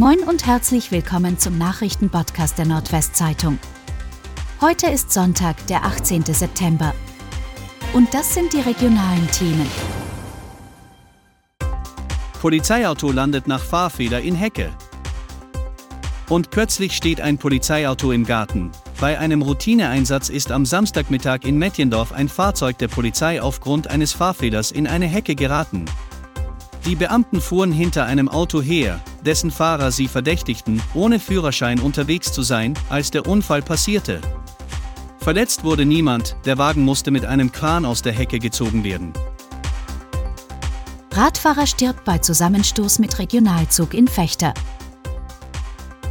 Moin und herzlich willkommen zum Nachrichtenpodcast der Nordwestzeitung. Heute ist Sonntag, der 18. September. Und das sind die regionalen Themen. Polizeiauto landet nach Fahrfehler in Hecke. Und plötzlich steht ein Polizeiauto im Garten. Bei einem Routineeinsatz ist am Samstagmittag in Mettjendorf ein Fahrzeug der Polizei aufgrund eines Fahrfehlers in eine Hecke geraten. Die Beamten fuhren hinter einem Auto her, dessen Fahrer sie verdächtigten, ohne Führerschein unterwegs zu sein, als der Unfall passierte. Verletzt wurde niemand, der Wagen musste mit einem Kran aus der Hecke gezogen werden. Radfahrer stirbt bei Zusammenstoß mit Regionalzug in Fechter.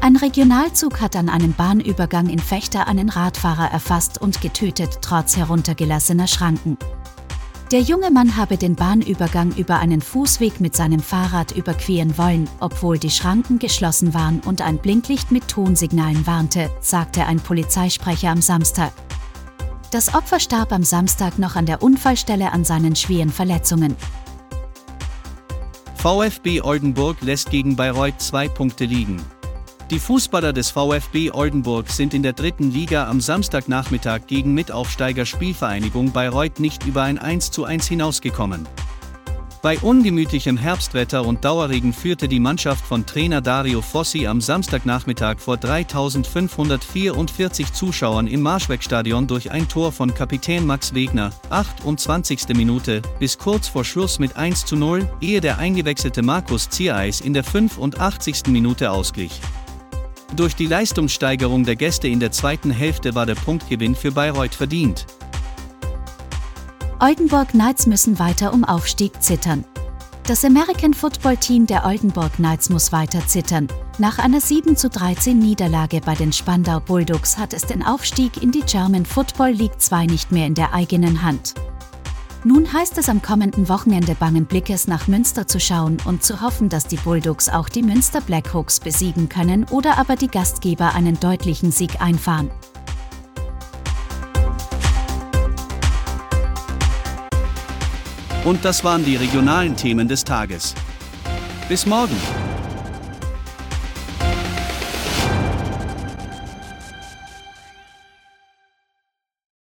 Ein Regionalzug hat an einem Bahnübergang in Fechter einen Radfahrer erfasst und getötet, trotz heruntergelassener Schranken. Der junge Mann habe den Bahnübergang über einen Fußweg mit seinem Fahrrad überqueren wollen, obwohl die Schranken geschlossen waren und ein Blinklicht mit Tonsignalen warnte, sagte ein Polizeisprecher am Samstag. Das Opfer starb am Samstag noch an der Unfallstelle an seinen schweren Verletzungen. VfB Oldenburg lässt gegen Bayreuth zwei Punkte liegen. Die Fußballer des VfB Oldenburg sind in der dritten Liga am Samstagnachmittag gegen Mitaufsteiger Spielvereinigung Bayreuth nicht über ein 1:1 hinausgekommen. Bei ungemütlichem Herbstwetter und Dauerregen führte die Mannschaft von Trainer Dario Fossi am Samstagnachmittag vor 3544 Zuschauern im Marschwegstadion durch ein Tor von Kapitän Max Wegner, 28. Minute, bis kurz vor Schluss mit 1 zu 0, ehe der eingewechselte Markus Ziereis in der 85. Minute ausglich. Durch die Leistungssteigerung der Gäste in der zweiten Hälfte war der Punktgewinn für Bayreuth verdient. Oldenburg Knights müssen weiter um Aufstieg zittern. Das American Football Team der Oldenburg Knights muss weiter zittern. Nach einer 7 zu 13 Niederlage bei den Spandau Bulldogs hat es den Aufstieg in die German Football League 2 nicht mehr in der eigenen Hand. Nun heißt es am kommenden Wochenende bangen Blickes nach Münster zu schauen und zu hoffen, dass die Bulldogs auch die Münster Blackhawks besiegen können oder aber die Gastgeber einen deutlichen Sieg einfahren. Und das waren die regionalen Themen des Tages. Bis morgen!